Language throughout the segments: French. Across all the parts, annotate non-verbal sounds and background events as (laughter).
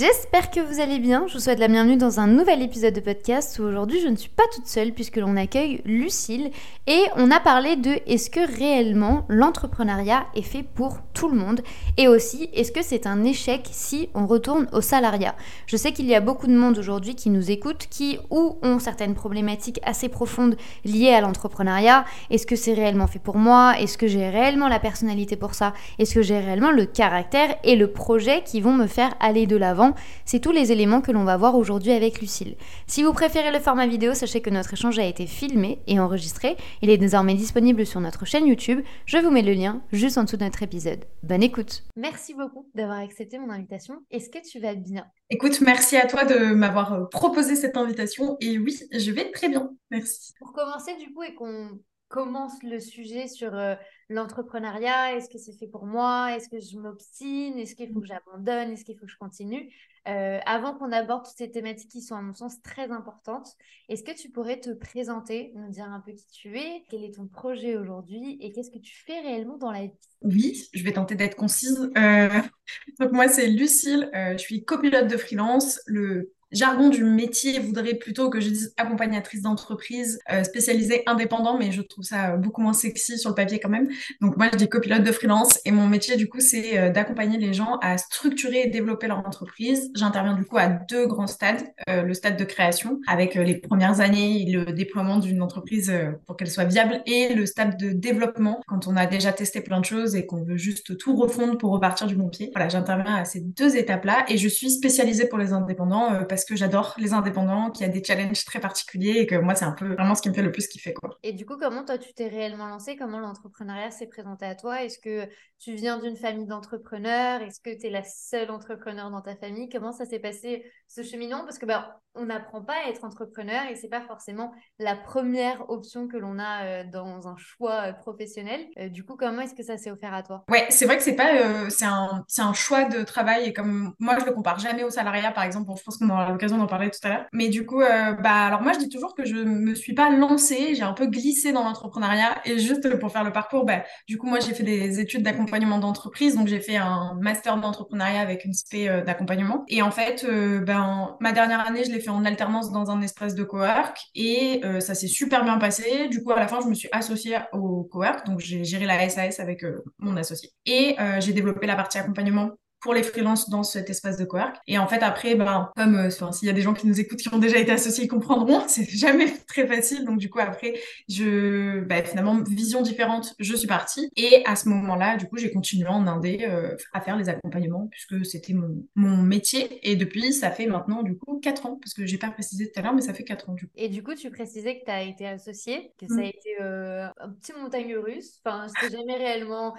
J'espère que vous allez bien. Je vous souhaite la bienvenue dans un nouvel épisode de podcast où aujourd'hui je ne suis pas toute seule puisque l'on accueille Lucille et on a parlé de est-ce que réellement l'entrepreneuriat est fait pour tout le monde et aussi est-ce que c'est un échec si on retourne au salariat? Je sais qu'il y a beaucoup de monde aujourd'hui qui nous écoute qui ou ont certaines problématiques assez profondes liées à l'entrepreneuriat. Est-ce que c'est réellement fait pour moi? Est-ce que j'ai réellement la personnalité pour ça? Est-ce que j'ai réellement le caractère et le projet qui vont me faire aller de l'avant? C'est tous les éléments que l'on va voir aujourd'hui avec Lucille. Si vous préférez le format vidéo, sachez que notre échange a été filmé et enregistré. Il est désormais disponible sur notre chaîne YouTube. Je vous mets le lien juste en dessous de notre épisode. Bonne écoute. Merci beaucoup d'avoir accepté mon invitation. Est-ce que tu vas bien? Écoute, merci à toi de m'avoir euh, proposé cette invitation. Et oui, je vais très bien. Merci. Pour commencer, du coup, et qu'on commence le sujet sur euh, l'entrepreneuriat Est-ce que c'est fait pour moi? Est-ce que je m'obstine? Est-ce qu'il faut que j'abandonne? Est-ce qu'il faut que je continue? Euh, Avant qu'on aborde toutes ces thématiques qui sont à mon sens très importantes, est-ce que tu pourrais te présenter, nous dire un peu qui tu es, quel est ton projet aujourd'hui et qu'est-ce que tu fais réellement dans la vie? Oui, je vais tenter d'être concise. Euh, (laughs) donc moi c'est Lucille, je suis copilote de freelance. Jargon du métier voudrait plutôt que je dise accompagnatrice d'entreprise euh, spécialisée indépendant, mais je trouve ça beaucoup moins sexy sur le papier quand même. Donc moi, je dis copilote de freelance et mon métier du coup, c'est euh, d'accompagner les gens à structurer et développer leur entreprise. J'interviens du coup à deux grands stades. Euh, le stade de création avec les premières années le déploiement d'une entreprise pour qu'elle soit viable et le stade de développement quand on a déjà testé plein de choses et qu'on veut juste tout refondre pour repartir du bon pied. Voilà, j'interviens à ces deux étapes-là et je suis spécialisée pour les indépendants parce parce que j'adore les indépendants, qu'il y a des challenges très particuliers et que moi, c'est un peu vraiment ce qui me fait le plus kiffer. Quoi. Et du coup, comment toi, tu t'es réellement lancé Comment l'entrepreneuriat s'est présenté à toi? Est-ce que tu viens d'une famille d'entrepreneurs? Est-ce que tu es la seule entrepreneur dans ta famille? Comment ça s'est passé ce cheminement? Parce que bah, on n'apprend pas à être entrepreneur et c'est pas forcément la première option que l'on a euh, dans un choix euh, professionnel. Euh, du coup, comment est-ce que ça s'est offert à toi? Ouais, c'est vrai que c'est pas, c'est un, un choix de travail et comme moi, je le compare jamais au salariat, par exemple. je pense qu'on l'occasion d'en parler tout à l'heure. Mais du coup, bah alors moi, je dis toujours que je me suis pas lancée, j'ai un peu glissé dans l'entrepreneuriat et juste pour faire le parcours, bah du coup, moi, j'ai fait des études d'accompagnement d'entreprise, donc j'ai fait un master d'entrepreneuriat avec une spé d'accompagnement. Et en fait, ben ma dernière année, je l'ai fait en alternance dans un espace de cowork et euh, ça s'est super bien passé. Du coup, à la fin, je me suis associée au cowork, donc j'ai géré la SAS avec euh, mon associé et euh, j'ai développé la partie accompagnement pour les freelances dans cet espace de cowork. Et en fait, après, ben, comme euh, s'il y a des gens qui nous écoutent qui ont déjà été associés, ils comprendront, (laughs) c'est jamais très facile. Donc, du coup, après, je, ben, finalement, vision différente, je suis partie. Et à ce moment-là, du coup, j'ai continué en Indé euh, à faire les accompagnements puisque c'était mon, mon métier. Et depuis, ça fait maintenant, du coup, 4 ans, parce que j'ai pas précisé tout à l'heure, mais ça fait 4 ans, du coup. Et du coup, tu précisais que tu as été associée, que ça a mm. été euh, un petit montagne russe. Enfin, c'était jamais réellement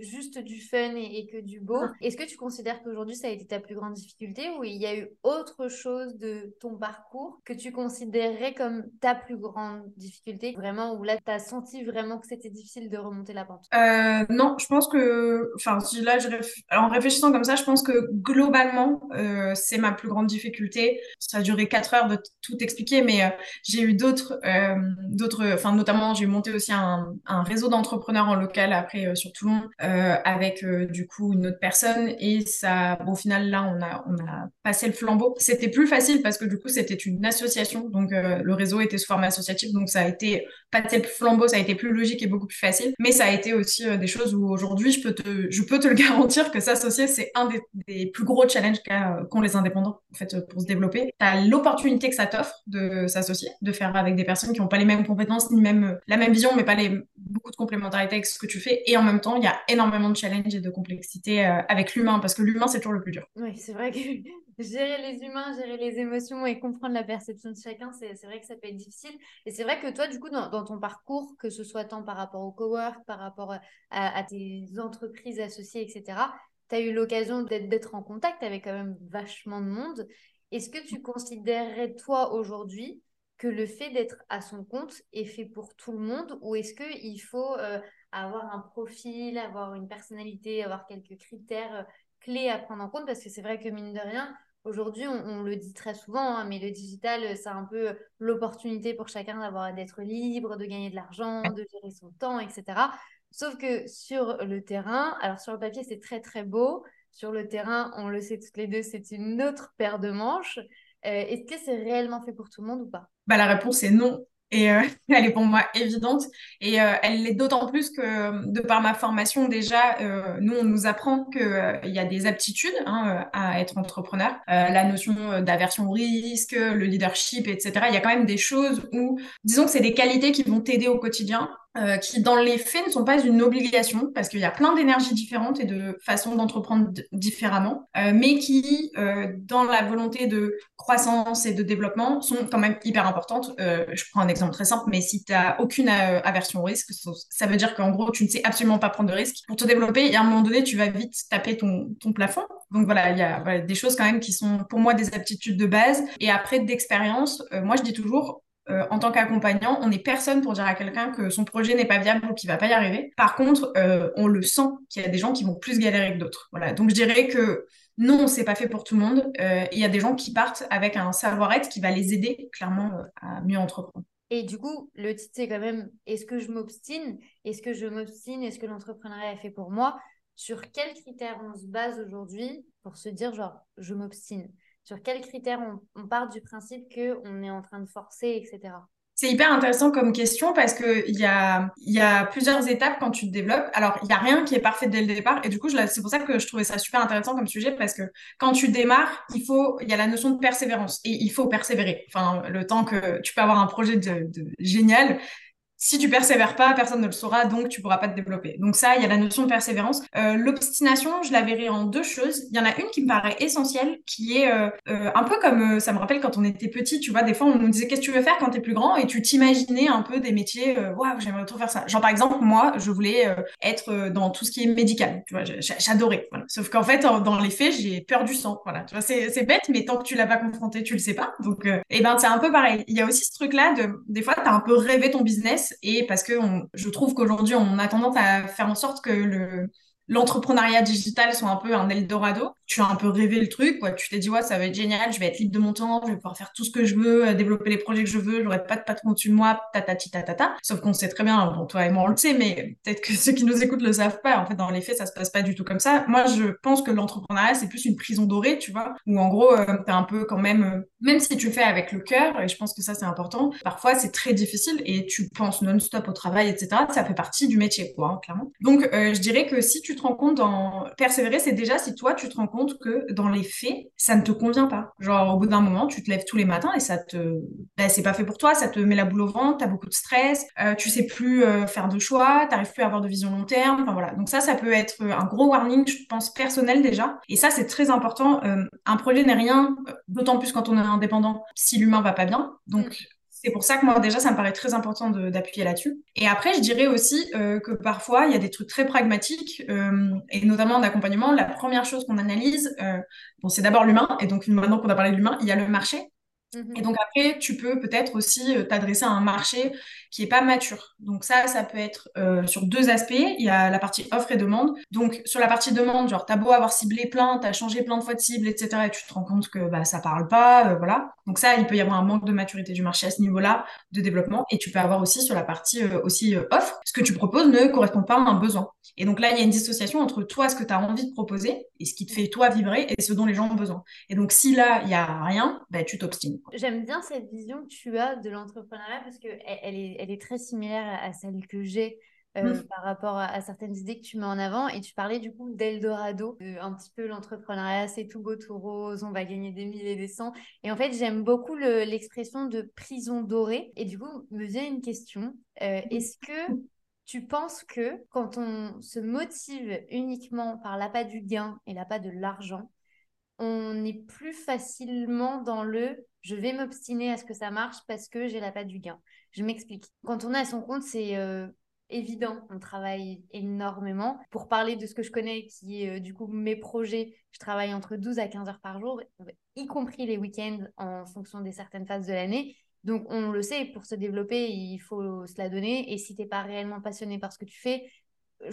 juste du fun et, et que du beau. Est-ce que tu considères qu'aujourd'hui, ça a été ta plus grande difficulté ou il y a eu autre chose de ton parcours que tu considérerais comme ta plus grande difficulté Vraiment, où là, tu as senti vraiment que c'était difficile de remonter la pente? Euh, Non, je pense que, en réfléchissant comme ça, je pense que globalement, euh, c'est ma plus grande difficulté. Ça a duré quatre heures de tout expliquer, mais euh, j'ai eu d'autres, d'autres, enfin, notamment, j'ai monté aussi un, un réseau d'entrepreneurs en local après sur Toulon avec du coup une autre personne et ça, au final, là, on a, on a passé le flambeau. C'était plus facile parce que du coup, c'était une association, donc euh, le réseau était sous forme associative, donc ça a été passer le flambeau, ça a été plus logique et beaucoup plus facile. Mais ça a été aussi euh, des choses où aujourd'hui, je peux te, je peux te le (laughs) garantir que s'associer, c'est un des, plus gros challenges qu'ont les indépendants en fait pour se développer. Tu as l'opportunité que ça t'offre de s'associer, de faire avec des personnes qui n'ont pas les mêmes compétences ni même la même vision, mais pas les beaucoup de complémentarité avec ce que tu fais. Et en même temps, il y a énormément de challenges et de complexité euh, avec l'humain parce que l'humain, c'est toujours le plus dur. Oui, c'est vrai que (laughs) gérer les humains, gérer les émotions et comprendre la perception de chacun, c'est vrai que ça peut être difficile. Et c'est vrai que toi, du coup, dans, ton parcours, que ce soit tant par rapport au cowork, par rapport à, tes entreprises associées, etc., tu as eu l'occasion d'être en contact avec quand même vachement de monde. Est-ce que tu considérerais, toi, aujourd'hui, que le fait d'être à son compte est fait pour tout le monde ou est-ce qu'il faut euh, avoir un profil, avoir une personnalité, avoir quelques critères euh, clés à prendre en compte Parce que c'est vrai que mine de rien, aujourd'hui, on, le dit très souvent, hein, mais le digital, c'est un peu l'opportunité pour chacun d'avoir d'être libre, de gagner de l'argent, de gérer son temps, etc. Sauf que sur le terrain, alors sur le papier, c'est très très beau. Sur le terrain, on le sait toutes les deux, c'est une autre paire de manches. Euh, est-ce que c'est réellement fait pour tout le monde ou pas? Bah, La réponse est non. Et euh, (laughs) elle est pour moi évidente. Et euh, elle l'est d'autant plus que, de par ma formation, déjà, nous, on nous apprend qu'il y a des aptitudes hein, à être entrepreneur. la notion d'aversion au risque, le leadership, etc. Il y a quand même des choses où, disons que c'est des qualités qui vont t'aider au quotidien euh, qui dans les faits ne sont pas une obligation parce qu'il y a plein d'énergies différentes et de façons d'entreprendre différemment, euh, mais qui euh, dans la volonté de croissance et de développement sont quand même hyper importantes. je prends un exemple très simple, mais si tu n'as aucune aversion au risque, ça veut dire qu'en gros tu ne sais absolument pas prendre de risques. Pour te développer, et à un moment donné, tu vas vite taper ton, ton plafond. Donc voilà, il y a voilà, des choses quand même qui sont pour moi des aptitudes de base. Et après d'expérience, moi je dis toujours, euh, en tant qu'accompagnant, on n'est personne pour dire à quelqu'un que son projet n'est pas viable ou qu'il va pas y arriver. Par contre, euh, on le sent qu'il y a des gens qui vont plus galérer que d'autres. Voilà. Donc je dirais que non, c'est pas fait pour tout le monde. Euh, il y a des gens qui partent avec un savoir-être qui va les aider clairement à mieux entreprendre. Et du coup, le titre, c'est quand même est-ce que je m'obstine? Est-ce que je m'obstine? Est-ce que l'entrepreneuriat est fait pour moi? Sur quels critères on se base aujourd'hui pour se dire, genre, je m'obstine? Sur quels critères on, part du principe qu'on est en train de forcer, etc. C'est hyper intéressant comme question parce qu'il y a, y a plusieurs étapes quand tu te développes. Alors, il n'y a rien qui est parfait dès le départ. Et du coup, c'est pour ça que je trouvais ça super intéressant comme sujet parce que quand tu démarres, il il y a la notion de persévérance et il faut persévérer. Enfin, le temps que tu peux avoir un projet génial, si tu persévères pas, personne ne le saura, donc tu pourras pas te développer. Donc ça, il y a la notion de persévérance. Euh, L'obstination, je la verrai en deux choses. Il y en a une qui me paraît essentielle, qui est euh, euh, un peu comme, ça me rappelle quand on était petit, tu vois, des fois on nous disait qu'est-ce que tu veux faire quand tu es plus grand, et tu t'imaginais un peu des métiers, waouh, j'aimerais trop faire ça. Genre par exemple, moi, je voulais être dans tout ce qui est médical, tu vois, j'adorais. Sauf qu'en fait, dans les faits, j'ai peur du sang. Voilà, tu vois, c'est bête, mais tant que tu l'as pas confronté, tu le sais pas. Donc, et eh ben c'est un peu pareil. Il y a aussi ce truc-là de, des fois, tu as un peu rêvé ton business et parce que je trouve qu'aujourd'hui, on a tendance à faire en sorte que le, l'entrepreneuriat digital soit un peu un Eldorado. Tu as un peu rêvé le truc, quoi. Tu t'es dit, ouais, ça va être génial, je vais être libre de mon temps, je vais pouvoir faire tout ce que je veux, euh, développer les projets que je veux, j'aurai pas de patron au-dessus de moi, tatati tatata. Sauf qu'on sait très bien, toi et moi, on le sait, mais peut-être que (laughs) ceux qui nous écoutent le savent pas. En fait, dans les faits, ça se passe pas du tout comme ça. Moi, je pense que l'entrepreneuriat, c'est plus une prison dorée, tu vois, où en gros, euh, t'es un peu quand même, euh, même si tu le fais avec le cœur, et je pense que ça, c'est important, parfois, c'est très difficile et tu penses non-stop au travail, etc. Ça fait partie du métier, quoi, hein, clairement. Donc, je dirais que si tu te rends compte dans persévérer, c'est déjà si toi, tu te rends compte que dans les faits, ça ne te convient pas. Genre, au bout d'un moment, tu te lèves tous les matins et ça te. Ben, c'est pas fait pour toi, ça te met la boule au ventre, t'as beaucoup de stress, euh, tu sais plus euh, faire de choix, t'arrives plus à avoir de vision long terme. Enfin voilà. Donc, ça, ça peut être un gros warning, je pense, personnel déjà. Et ça, c'est très important. Euh, un projet n'est rien, d'autant plus quand on est indépendant, si l'humain va pas bien. Donc, mm. C'est pour ça que moi, déjà, ça me paraît très important d'appuyer là-dessus. Et après, je dirais aussi euh, que parfois, il y a des trucs très pragmatiques, euh, et notamment en accompagnement. La première chose qu'on analyse, euh, bon, c'est d'abord l'humain. Et donc, maintenant qu'on a parlé de l'humain, il y a le marché. Mhm. Et donc après, tu peux peut-être aussi t'adresser à un marché qui est pas mature. Donc ça, ça peut être euh, sur deux aspects. Il y a la partie offre et demande. Donc sur la partie demande, genre t'as beau avoir ciblé plein, t'as changé plein de fois de cible, etc. Et tu te rends compte que bah ça parle pas, euh, voilà. Donc ça, il peut y avoir un manque de maturité du marché à ce niveau-là de développement. Et tu peux avoir aussi sur la partie aussi offre, ce que tu proposes ne correspond pas à un besoin. Et donc là, il y a une dissociation entre toi, ce que tu as envie de proposer, et ce qui te fait toi vibrer, et ce dont les gens ont besoin. Et donc si là, il y a rien, bah, tu t'obstines. J'aime bien cette vision que tu as de l'entrepreneuriat parce qu'elle elle est, elle est très similaire à celle que j'ai euh, mmh. par rapport à, certaines idées que tu mets en avant. Et tu parlais du coup d'Eldorado, un petit peu l'entrepreneuriat, c'est tout beau, tout rose, on va gagner des milliers et des cents. Et en fait, j'aime beaucoup l'expression de prison dorée. Et du coup, me vient une question. Euh, est-ce que tu penses que quand on se motive uniquement par l'appât du gain et l'appât de l'argent, on est plus facilement dans le je vais m'obstiner à ce que ça marche parce que j'ai la patte du gain. Je m'explique. Quand on est à son compte, c'est euh, évident, on travaille énormément. Pour parler de ce que je connais, qui est euh, du coup mes projets, je travaille entre 12 à 15 heures par jour, y compris les week-ends en fonction des certaines phases de l'année. Donc, on le sait, pour se développer, il faut se la donner. Et si tu n'es pas réellement passionné par ce que tu fais,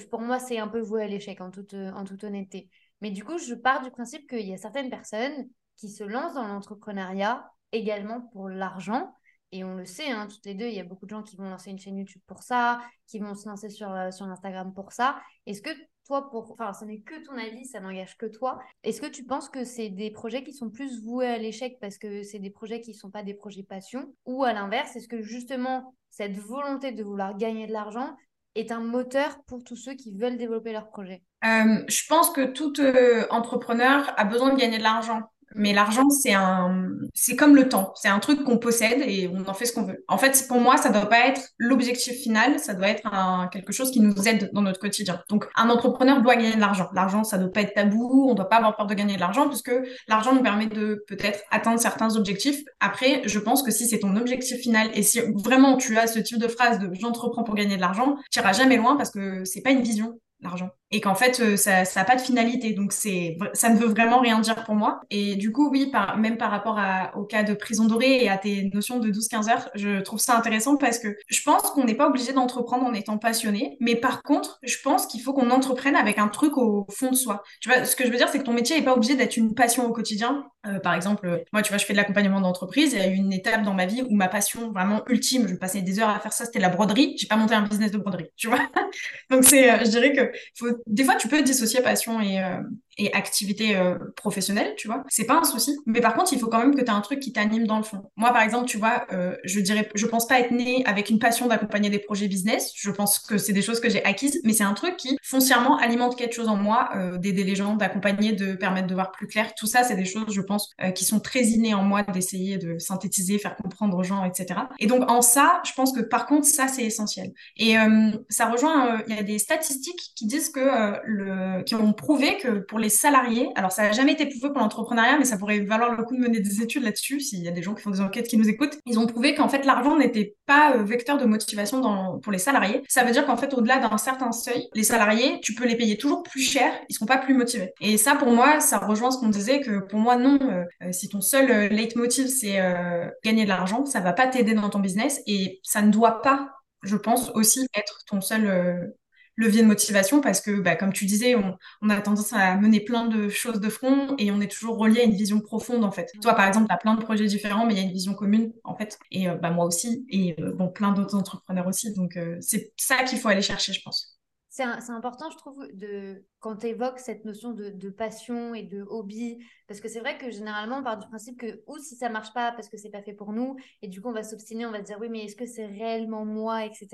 pour moi, c'est un peu voué à l'échec, en toute, en toute honnêteté. Mais du coup, je pars du principe qu'il y a certaines personnes qui se lancent dans l'entrepreneuriat également pour l'argent. Et on le sait, hein, toutes les deux, il y a beaucoup de gens qui vont lancer une chaîne YouTube pour ça, qui vont se lancer sur, euh, sur Instagram pour ça. Est-ce que toi, pour... enfin, ce n'est que ton avis, ça n'engage que toi. Est-ce que tu penses que c'est des projets qui sont plus voués à l'échec parce que c'est des projets qui ne sont pas des projets passion? Ou à l'inverse, est-ce que justement, cette volonté de vouloir gagner de l'argent est un moteur pour tous ceux qui veulent développer leur projet? Euh, Je pense que tout euh, entrepreneur a besoin de gagner de l'argent. Mais l'argent, c'est un, c'est comme le temps. C'est un truc qu'on possède et on en fait ce qu'on veut. En fait, pour moi, ça doit pas être l'objectif final. Ça doit être un, quelque chose qui nous aide dans notre quotidien. Donc, un entrepreneur doit gagner de l'argent. L'argent, ça doit pas être tabou. On doit pas avoir peur de gagner de l'argent puisque l'argent nous permet de peut-être atteindre certains objectifs. Après, je pense que si c'est ton objectif final et si vraiment tu as ce type de phrase de j'entreprends pour gagner de l'argent, tu iras jamais loin parce que c'est pas une vision l'argent et qu'en fait euh, ça n'a pas de finalité. Donc c'est ça ne veut vraiment rien dire pour moi. Et du coup oui même par rapport au cas de prison dorée et à tes notions de 12-15 heures je trouve ça intéressant parce que je pense qu'on n'est pas obligé d'entreprendre en étant passionné. Mais par contre je pense qu'il faut qu'on entreprenne avec un truc au fond de soi. Tu vois ce que je veux dire c'est que ton métier n'est pas obligé d'être une passion au quotidien. Euh, par exemple moi tu vois je fais de l'accompagnement d'entreprise. Il y a eu une étape dans ma vie où ma passion vraiment ultime je passais des heures à faire ça c'était la broderie. J'ai pas monté un business de broderie tu vois. (laughs) Donc c'est euh, je dirais que faut des fois, tu peux dissocier passion et, euh, et activité euh, professionnelle, tu vois. C'est pas un souci. Mais par contre, il faut quand même que tu aies un truc qui t'anime dans le fond. Moi, par exemple, tu vois, euh, je dirais, je pense pas être née avec une passion d'accompagner des projets business. Je pense que c'est des choses que j'ai acquises, mais c'est un truc qui foncièrement alimente quelque chose en moi, euh, d'aider les gens, d'accompagner, de permettre de voir plus clair. Tout ça, c'est des choses, je pense, euh, qui sont très innées en moi, d'essayer de synthétiser, faire comprendre aux gens, etc. Et donc, en ça, je pense que par contre, ça, c'est essentiel. Et euh, ça rejoint, il y a des statistiques qui disent que le, qui ont prouvé que pour les salariés, alors ça n'a jamais été prouvé pour l'entrepreneuriat, mais ça pourrait valoir le coup de mener des études là-dessus, s'il y a des gens qui font des enquêtes qui nous écoutent, ils ont prouvé qu'en fait l'argent n'était pas euh, vecteur de motivation pour les salariés. Ça veut dire qu'en fait au-delà d'un certain seuil, les salariés, tu peux les payer toujours plus cher, ils seront pas plus motivés. Et ça pour moi, ça rejoint ce qu'on disait que pour moi non, euh, euh, si ton seul leitmotiv c'est gagner de l'argent, ça va pas t'aider dans ton business et ça ne doit pas je pense aussi être ton seul levier de motivation parce que, bah, comme tu disais, on, a tendance à mener plein de choses de front et on est toujours relié à une vision profonde en fait. Toi, par exemple, tu as plein de projets différents, mais il y a une vision commune en fait. Et euh, bah, moi aussi, et euh, bon, plein d'autres entrepreneurs aussi. Donc, euh, c'est ça qu'il faut aller chercher, je pense c'est important, je trouve, de, quand tu évoques cette notion de, passion et de hobby, parce que c'est vrai que généralement, on part du principe que, ou si ça marche pas parce que c'est pas fait pour nous, et du coup, on va s'obstiner, on va se dire, oui, mais est-ce que c'est réellement moi, etc.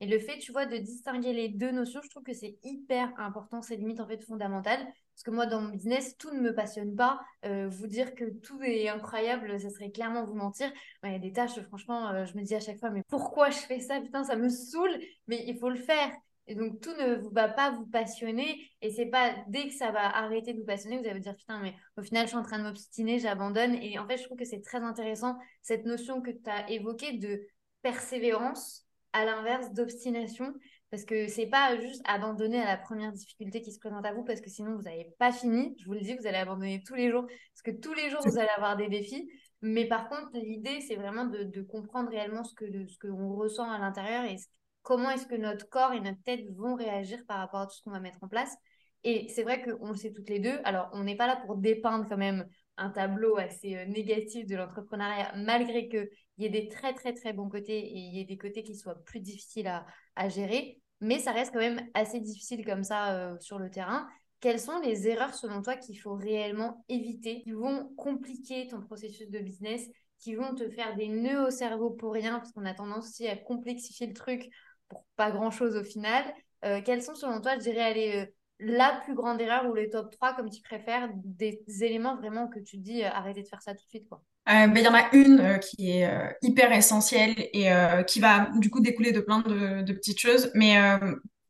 Et le fait, tu vois, de distinguer les deux notions, je trouve que c'est hyper important, c'est limite en fait fondamental. Parce que moi, dans mon business, tout ne me passionne pas. Euh, vous dire que tout est incroyable, ça serait clairement vous mentir. Il y a des tâches, franchement, euh, je me dis à chaque fois, mais pourquoi je fais ça? Putain, ça me saoule, mais il faut le faire. Et donc, tout ne va pas vous passionner. Et c'est pas dès que ça va arrêter de vous passionner, vous allez vous dire putain, mais au final, je suis en train de m'obstiner, j'abandonne. Et en fait, je trouve que c'est très intéressant cette notion que tu as évoquée de persévérance à l'inverse d'obstination. Parce que c'est pas juste abandonner à la première difficulté qui se présente à vous, parce que sinon, vous n'avez pas fini. Je vous le dis, vous allez abandonner tous les jours. Parce que tous les jours, vous allez avoir des défis. Mais par contre, l'idée, c'est vraiment de, comprendre réellement ce que ce qu'on ressent à l'intérieur et comment est-ce que notre corps et notre tête vont réagir par rapport à tout ce qu'on va mettre en place. Et c'est vrai qu'on le sait toutes les deux. Alors, on n'est pas là pour dépeindre quand même un tableau assez euh, négatif de l'entrepreneuriat, malgré qu'il y ait des très, très, très bons côtés et il y ait des côtés qui soient plus difficiles à, gérer. Mais ça reste quand même assez difficile comme ça euh, sur le terrain. Quelles sont les erreurs selon toi qu'il faut réellement éviter, qui vont compliquer ton processus de business, qui vont te faire des nœuds au cerveau pour rien, parce qu'on a tendance aussi à complexifier le truc pour pas grand-chose au final? Euh, quelles sont selon toi, je dirais, aller euh, la plus grande erreur ou les top 3, comme tu préfères, des éléments vraiment que tu dis euh, arrêtez de faire ça tout de suite quoi ben, il y en a une qui est hyper essentielle et qui va du coup découler de plein de, de petites choses. Mais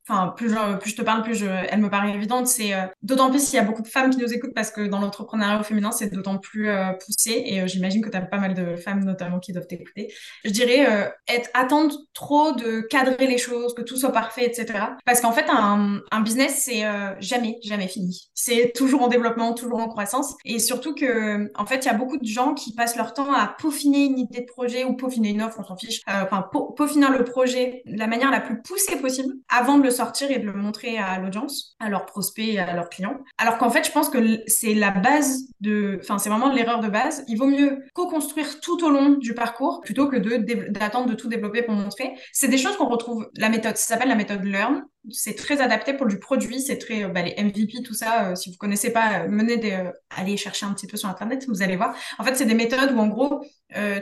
enfin plus je, te parle, plus elle me paraît évidente. C'est euh, d'autant plus s'il y a beaucoup de femmes qui nous écoutent parce que dans l'entrepreneuriat féminin, c'est d'autant plus euh, poussé. Et euh, j'imagine que tu as pas mal de femmes notamment qui doivent t'écouter. Je dirais être attendre trop de cadrer les choses, que tout soit parfait, etc. Parce qu'en fait, un, un business, c'est jamais, jamais fini. C'est toujours en développement, toujours en croissance. Et surtout que, en fait, il y a beaucoup de gens qui passent leur temps à peaufiner une idée de projet ou peaufiner une offre, on s'en fiche. Enfin, peaufiner le projet de la manière la plus poussée possible avant de le sortir et de le montrer à l'audience, à leurs prospects et à leurs clients. Alors qu'en fait, je pense que c'est la base de, enfin, c'est vraiment l'erreur de base. Il vaut mieux co-construire tout au long du parcours plutôt que d'attendre de tout développer pour montrer. C'est des choses qu'on retrouve. La méthode, ça s'appelle la méthode Learn. C'est très adapté pour du produit. C'est très, bah, les MVP, tout ça. Euh, si vous connaissez pas, euh, des, euh, allez chercher un petit peu sur internet, vous allez voir. En fait, c'est des méthodes où en gros,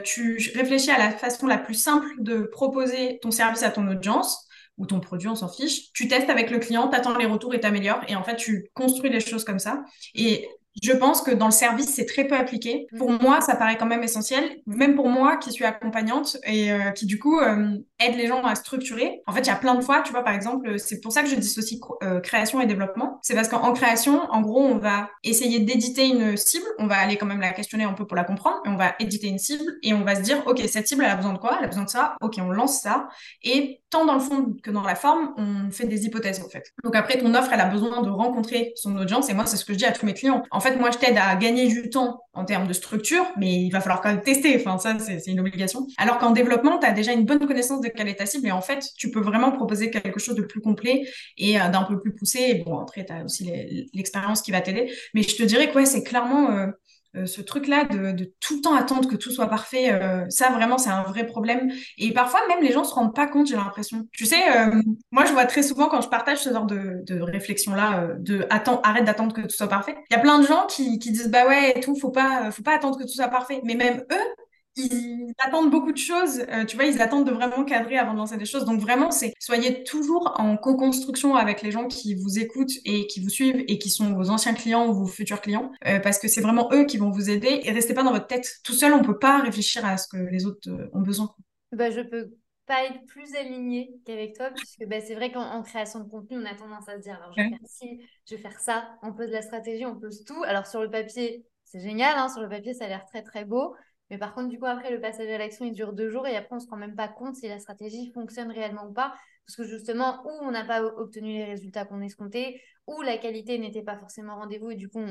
tu réfléchis à la façon la plus simple de proposer ton service à ton audience ton produit, on s'en fiche. Tu testes avec le client, tu attends les retours et t'améliores. Et en fait, tu construis les choses comme ça. Et je pense que dans le service, c'est très peu appliqué. Pour mm. moi, ça paraît quand même essentiel, même pour moi qui suis accompagnante et euh, qui du coup euh, aide les gens à structurer. En fait, il y a plein de fois, tu vois, par exemple, c'est pour ça que je dissocie euh, création et développement. C'est parce qu'en création, en gros, on va essayer d'éditer une cible, on va aller quand même la questionner un peu pour la comprendre, et on va éditer une cible et on va se dire, ok, cette cible, elle a besoin de quoi? Elle a besoin de ça? Ok, on lance ça. Et tant dans le fond que dans la forme, on fait des hypothèses en fait. Donc après, ton offre, elle a besoin de rencontrer son audience. Et moi, c'est ce que je dis à tous mes clients. En fait, moi, je t'aide à gagner du temps en termes de structure, mais il va falloir quand même tester. Enfin, ça, c'est une obligation. Alors qu'en développement, tu as déjà une bonne connaissance de quelle est ta cible. Et en fait, tu peux vraiment proposer quelque chose de plus complet et euh, d'un peu plus poussé. Bon, après, tu as aussi l'expérience qui va t'aider. Mais je te dirais que ouais, c'est clairement... Euh, euh, ce truc-là de, tout le temps attendre que tout soit parfait, euh, ça vraiment c'est un vrai problème. Et parfois même les gens se rendent pas compte, j'ai l'impression. Tu sais, euh, moi je vois très souvent quand je partage ce genre de, de réflexion-là, de attends, arrête d'attendre que tout soit parfait. Il y a plein de gens qui, qui disent bah ouais et tout, faut pas, faut pas attendre que tout soit parfait. Mais même eux, ils attendent beaucoup de choses. Euh, tu vois, ils attendent de vraiment cadrer avant de lancer des choses. Donc vraiment, c'est soyez toujours en co-construction avec les gens qui vous écoutent et qui vous suivent et qui sont vos anciens clients ou vos futurs clients, euh, parce que c'est vraiment eux qui vont vous aider. Et restez pas dans votre tête tout seul. On peut pas réfléchir à ce que les autres euh, ont besoin. Bah, je peux pas être plus alignée qu'avec toi, puisque bah, c'est vrai qu'en création de contenu, on a tendance à se dire, alors je vais faire ci, je vais faire ça, on pose la stratégie, on pose tout. Alors sur le papier, c'est génial, hein, sur le papier, ça a l'air très très beau. Mais par contre, du coup, après, le passage à l'action, il dure deux jours et après, on ne se rend même pas compte si la stratégie fonctionne réellement ou pas. Parce que justement, ou on n'a pas obtenu les résultats qu'on escomptait, ou la qualité n'était pas forcément rendez-vous et du coup,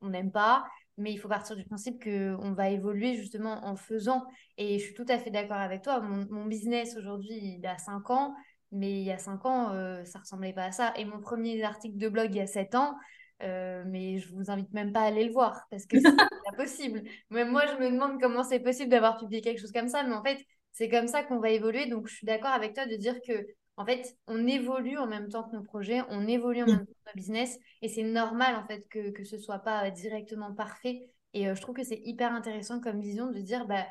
on n'aime pas. Mais il faut partir du principe qu'on va évoluer justement en faisant. Et je suis tout à fait d'accord avec toi. Mon, business aujourd'hui, il a cinq ans. Mais il y a cinq ans, euh, ça ressemblait pas à ça. Et mon premier article de blog il y a sept ans, euh, mais je vous invite même pas à aller le voir parce que c'est (laughs) pas possible. Même moi, je me demande comment c'est possible d'avoir publié quelque chose comme ça, mais en fait, c'est comme ça qu'on va évoluer. Donc, je suis d'accord avec toi de dire que, en fait, on évolue en même temps que nos projets, on évolue en même temps que nos business, et c'est normal en fait que que ce soit pas directement parfait. Et euh, je trouve que c'est hyper intéressant comme vision de dire, bah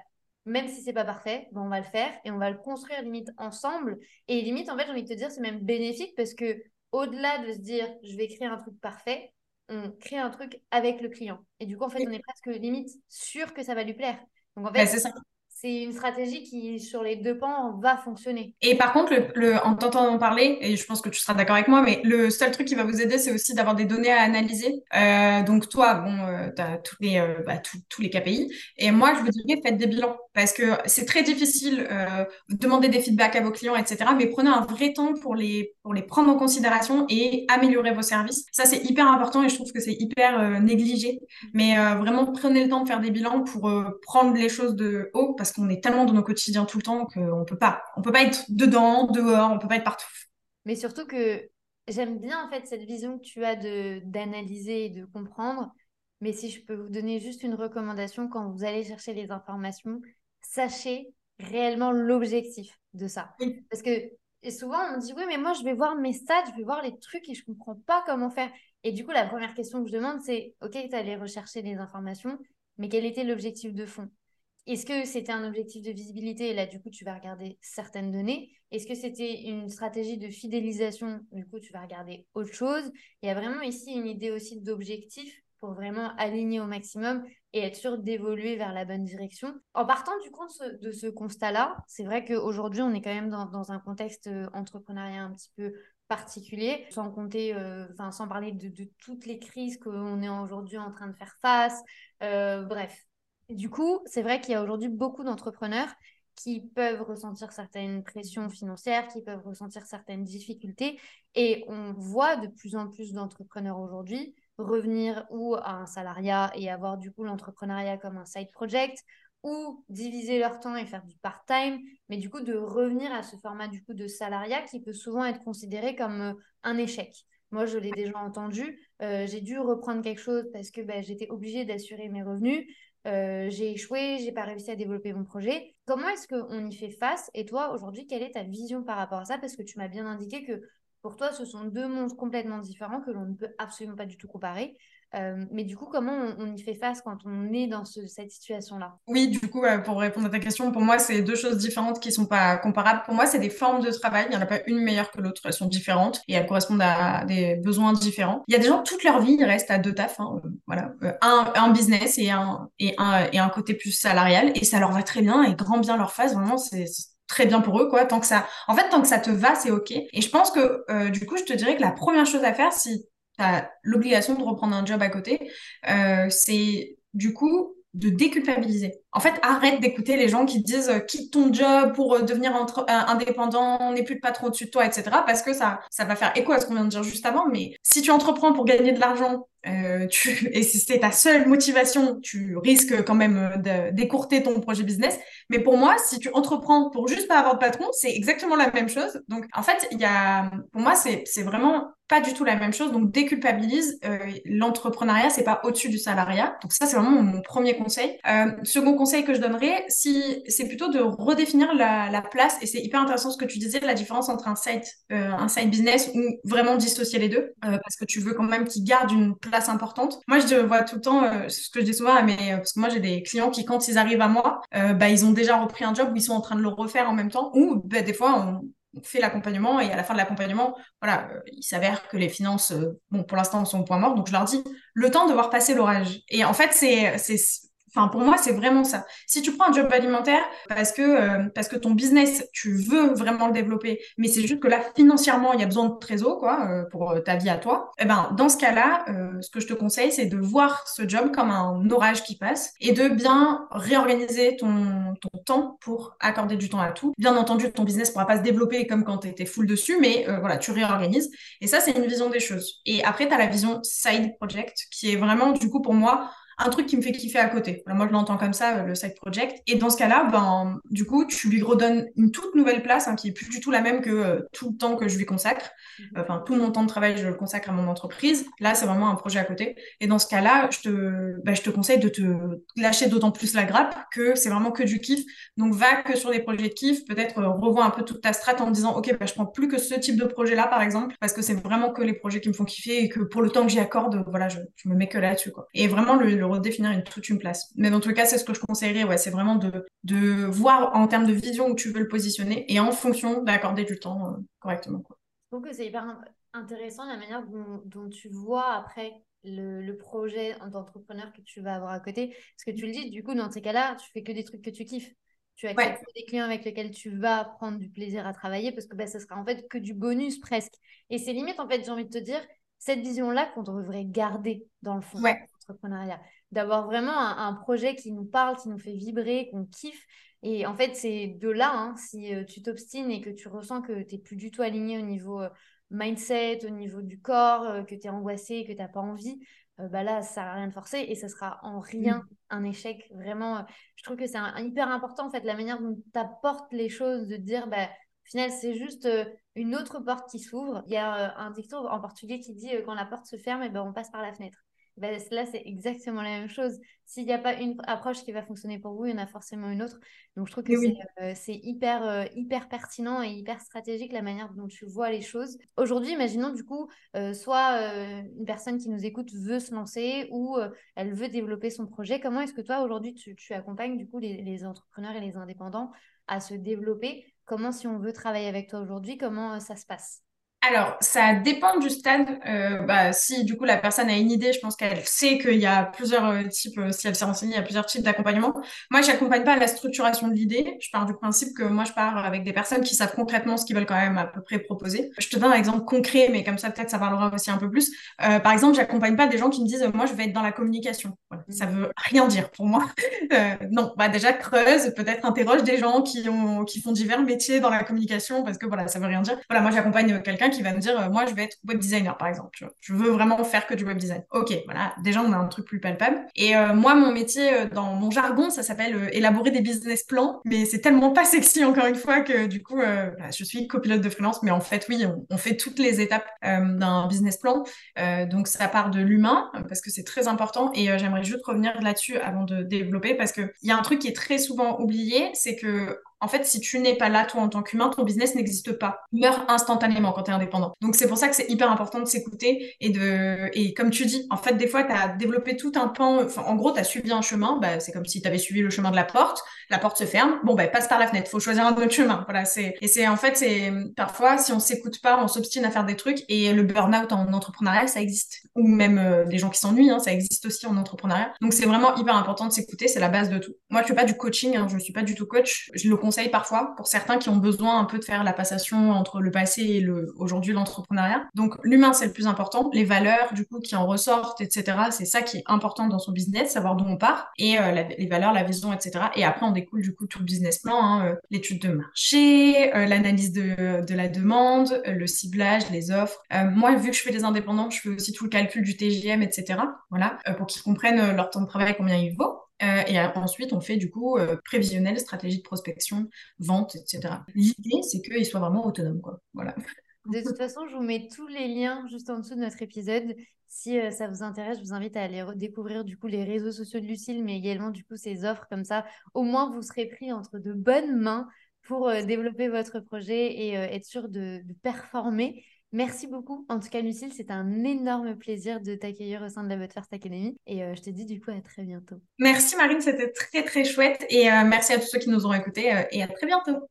même si c'est pas parfait, bon, on va le faire et on va le construire limite ensemble. Et limite, en fait, j'ai envie de te dire, c'est même bénéfique parce que au-delà de se dire je vais créer un truc parfait, on crée un truc avec le client. Et du coup, en fait, on est presque limite sûr que ça va lui plaire. Donc, en fait, c'est ça c'est une stratégie qui, sur les deux pans, va fonctionner. Et par contre, le, en t'entendant parler, et je pense que tu seras d'accord avec moi, mais le seul truc qui va vous aider, c'est aussi d'avoir des données à analyser. Euh, donc toi, bon, euh, tu as tous les, euh, bah, KPI. Et moi, je vous dirais, faites des bilans. Parce que c'est très difficile de demander des feedbacks à vos clients, etc. Mais prenez un vrai temps pour les, pour les prendre en considération et améliorer vos services. Ça, c'est hyper important et je trouve que c'est hyper négligé. Mais vraiment, prenez le temps de faire des bilans pour prendre les choses de haut parce qu'on est tellement dans nos quotidiens tout le temps qu'on peut pas. On peut pas être dedans, dehors, on peut pas être partout. Mais surtout que j'aime bien en fait cette vision que tu as de d'analyser et de comprendre. Mais si je peux vous donner juste une recommandation quand vous allez chercher les informations, sachez réellement l'objectif de ça. Parce que souvent on me dit oui mais moi je vais voir mes stats, je vais voir les trucs et je comprends pas comment faire. Et du coup la première question que je demande c'est ok tu allé rechercher les informations, mais quel était l'objectif de fond? Est-ce que c'était un objectif de visibilité? Là, du coup, tu vas regarder certaines données. Est-ce que c'était une stratégie de fidélisation? Du coup, tu vas regarder autre chose. Il y a vraiment ici une idée aussi d'objectif pour vraiment aligner au maximum et être sûr d'évoluer vers la bonne direction. En partant du compte de ce constat-là, c'est vrai qu'aujourd'hui, on est quand même dans, un contexte euh, entrepreneuriat un petit peu particulier, sans compter, enfin sans parler de, de, toutes les crises qu'on est aujourd'hui en train de faire face. bref, du coup, c'est vrai qu'il y a aujourd'hui beaucoup d'entrepreneurs qui peuvent ressentir certaines pressions financières, qui peuvent ressentir certaines difficultés. Et on voit de plus en plus d'entrepreneurs aujourd'hui revenir ou à un salariat et avoir du coup l'entrepreneuriat comme un side project ou diviser leur temps et faire du part-time, mais du coup de revenir à ce format du coup de salariat qui peut souvent être considéré comme euh, un échec. Moi, je l'ai déjà entendu. Euh, j'ai dû reprendre quelque chose parce que ben, j'étais obligée d'assurer mes revenus. Euh, j'ai échoué, j'ai pas réussi à développer mon projet. Comment est-ce qu'on y fait face? Et toi, aujourd'hui, quelle est ta vision par rapport à ça? Parce que tu m'as bien indiqué que pour toi, ce sont deux mondes complètement différents que l'on ne peut absolument pas du tout comparer. Euh, mais du coup, comment on, y fait face quand on est dans cette situation-là? Oui, du coup, euh, pour répondre à ta question, pour moi, c'est deux choses différentes qui ne sont pas comparables. Pour moi, c'est des formes de travail. Il n'y en a pas une meilleure que l'autre. Elles sont différentes et elles correspondent à des besoins différents. Il y a des gens, toute leur vie, ils restent à deux tafs. Hein, euh, voilà. un, business et un, et, un, et un côté plus salarial. Et ça leur va très bien et grand bien leur face. Vraiment, c'est très bien pour eux quoi tant que ça en fait tant que ça te va c'est ok et je pense que du coup je te dirais que la première chose à faire si l'obligation de reprendre un job à côté, euh, c'est du coup de déculpabiliser. En fait, arrête d'écouter les gens qui disent euh, quitte ton job pour euh, devenir indépendant, on n'est plus de patron au-dessus de toi, etc. Parce que ça, ça va faire écho à ce qu'on vient de dire juste avant. Mais si tu entreprends pour gagner de l'argent euh, tu, (laughs) et si c'est ta seule motivation, tu risques quand même d'écourter ton projet business. Mais pour moi, si tu entreprends pour juste pas avoir de patron, c'est exactement la même chose. Donc, en fait, il y a, pour moi, c'est vraiment pas du tout la même chose. Donc, déculpabilise. Euh, L'entrepreneuriat, c'est pas au-dessus du salariat. Donc, ça, c'est vraiment mon premier conseil. Euh, second conseil que je donnerais, si, c'est plutôt de redéfinir la, la place. Et c'est hyper intéressant ce que tu disais, la différence entre un site, euh, un side business ou vraiment dissocier les deux. Euh, parce que tu veux quand même qu'ils gardent une place importante. Moi, je vois tout le temps, euh, ce que je dis souvent à mes, parce que moi, j'ai des clients qui, quand ils arrivent à moi, bah, ils ont déjà repris un job où ils sont en train de le refaire en même temps. Ou, bah, des fois, on, fait l'accompagnement et à la fin de l'accompagnement, voilà, euh, il s'avère que les finances, euh, pour l'instant, sont au point mort. Donc, je leur dis, le temps de voir passer l'orage. Et en fait, c'est, Enfin, pour moi, c'est vraiment ça. Si tu prends un job alimentaire parce que, euh, parce que ton business, tu veux vraiment le développer, mais c'est juste que là, financièrement, il y a besoin de trésor, quoi, euh, pour euh, ta vie à toi, eh ben, dans ce cas-là, ce que je te conseille, c'est de voir ce job comme un orage qui passe et de bien réorganiser ton, ton temps pour accorder du temps à tout. Bien entendu, ton business pourra pas se développer comme quand tu étais full dessus, mais voilà, tu réorganises. Et ça, c'est une vision des choses. Et après, tu as la vision side project qui est vraiment, du coup, pour moi, un truc qui me fait kiffer à côté. moi, je l'entends comme ça, euh, le side project. Et dans ce cas-là, ben, du coup, tu lui redonnes une toute nouvelle place, hein, qui est plus du tout la même que euh, tout le temps que je lui consacre. Mhm. Enfin, tout mon temps de travail, je le consacre à mon entreprise. Là, c'est vraiment un projet à côté. Et dans ce cas-là, je te, ben, je te conseille de te lâcher d'autant plus la grappe que c'est vraiment que du kiff. Donc, va que sur des projets de kiff. Peut-être euh, revois un peu toute ta strat en disant, OK, ben, je prends plus que ce type de projet-là, par exemple, parce que c'est vraiment que les projets qui me font kiffer et que pour le temps que j'y accorde, voilà, je, je me mets que là-dessus, quoi. Et vraiment, le redéfinir une, toute une place. Mais dans tous les cas, c'est ce que je conseillerais, ouais, c'est vraiment de, de voir en termes de vision où tu veux le positionner et en fonction d'accorder du temps euh, correctement. Quoi. Je trouve que c'est hyper intéressant la manière dont, tu vois après le, le projet d'entrepreneur que tu vas avoir à côté. Parce que tu le dis, du coup, dans ces cas-là, tu fais que des trucs que tu kiffes. Tu as des clients avec lesquels tu vas prendre du plaisir à travailler parce que bah, ça sera en fait que du bonus presque. Et c'est limite, en fait, j'ai envie de te dire, cette vision-là qu'on devrait garder dans le fond de l'entrepreneuriat d'avoir vraiment un, projet qui nous parle, qui nous fait vibrer, qu'on kiffe. Et en fait, c'est de là, hein, si euh, tu t'obstines et que tu ressens que tu n'es plus du tout aligné au niveau euh, mindset, au niveau du corps, euh, que tu es angoissé, que tu n'as pas envie, bah là, ça sert à rien de forcer et ça sera en rien mm. un échec. Vraiment, je trouve que c'est hyper important, en fait, la manière dont tu apportes les choses, de dire, bah, au final, c'est juste une autre porte qui s'ouvre. Il y a un dicton en portugais qui dit, quand la porte se ferme, et eh ben, on passe par la fenêtre. Ben, là, c'est exactement la même chose. S'il n'y a pas une approche qui va fonctionner pour vous, il y en a forcément une autre. Donc, je trouve que c'est euh, hyper, euh, hyper pertinent et hyper stratégique la manière dont tu vois les choses. Aujourd'hui, imaginons du coup, euh, soit une personne qui nous écoute veut se lancer ou elle veut développer son projet. Comment est-ce que toi, aujourd'hui, tu, tu, accompagnes du coup les, les, entrepreneurs et les indépendants à se développer? Comment, si on veut travailler avec toi aujourd'hui, comment ça se passe? Alors, ça dépend du stade. Euh, bah, si du coup la personne a une idée, je pense qu'elle sait qu'il y a plusieurs euh, types, euh, si elle s'est renseignée, il y a plusieurs types d'accompagnement. Moi, je n'accompagne pas la structuration de l'idée. Je pars du principe que moi, je pars avec des personnes qui savent concrètement ce qu'ils veulent quand même à peu près proposer. Je te donne un exemple concret, mais comme ça, peut-être ça parlera aussi un peu plus. par exemple, j'accompagne pas des gens qui me disent, moi, je vais être dans la communication. Voilà. Ça veut rien dire pour moi. (laughs) non, bah déjà creuse, peut-être interroge des gens qui qui font divers métiers dans la communication, parce que voilà, ça veut rien dire. Voilà, moi, j'accompagne quelqu'un qui va me dire, euh, moi, je vais être web designer, par exemple. Je veux vraiment faire que du web design. Ok, voilà. Déjà, on a un truc plus palpable. Et euh, moi, mon métier, euh, dans mon jargon, ça s'appelle élaborer des business plans. Mais c'est tellement pas (laughs) sexy, encore une fois, que du coup, je suis copilote de freelance. Mais en fait, oui, on, fait toutes les étapes d'un business plan. donc, ça part de l'humain, parce que c'est très important. Et j'aimerais juste revenir là-dessus avant de développer, parce qu'il y a un truc qui est très souvent oublié, c'est que en fait, si tu n'es pas là, toi, en tant qu'humain, ton business n'existe pas. Il meurt instantanément quand tu es indépendant. Donc, c'est pour ça que c'est hyper important de s'écouter et de, et comme tu dis, en fait, des fois, tu as développé tout un pan, en gros, tu as suivi un chemin, bah, c'est comme si tu avais suivi le chemin de la porte, la porte se ferme, bon, bah, passe par la fenêtre, faut choisir un autre chemin. Voilà, et c'est, en fait, c'est, parfois, si on s'écoute pas, on s'obstine à faire des trucs et le burn-out en entrepreneuriat, ça existe. Ou même euh, des gens qui s'ennuient, hein, ça existe aussi en entrepreneuriat. Donc, c'est vraiment hyper important de s'écouter, c'est la base de tout. Moi, je fais pas du coaching, hein, je suis pas du tout coach. Je le conseille parfois pour certains qui ont besoin un peu de faire la passation entre le passé et le aujourd'hui l'entrepreneuriat. Donc l'humain c'est le plus important, les valeurs du coup qui en ressortent, etc. C'est ça qui est important dans son business, savoir d'où on part et euh, les valeurs, la vision, etc. Et après on découle du coup tout le business plan, hein, euh, l'étude de marché, euh, l'analyse de, de, la demande, le ciblage, les offres. moi vu que je fais des indépendants, je fais aussi tout le calcul du TGM, etc. Voilà pour qu'ils comprennent leur temps de travail combien il vaut. Euh, et ensuite, on fait du coup euh, prévisionnel, stratégie de prospection, vente, etc. L'idée, c'est qu'ils soient vraiment autonomes. Quoi. Voilà. (laughs) De toute façon, je vous mets tous les liens juste en dessous de notre épisode. Si euh, ça vous intéresse, je vous invite à aller découvrir du coup les réseaux sociaux de Lucille, mais également du coup ses offres comme ça. Au moins, vous serez pris entre de bonnes mains pour développer votre projet et être sûr de, de performer. Merci beaucoup. En tout cas, Lucille, c'est un énorme plaisir de t'accueillir au sein de la But First Academy. Et euh, je te dis du coup à très bientôt. Merci Marine, c'était très très chouette. Et euh, merci à tous ceux qui nous ont écoutés euh, et à très bientôt.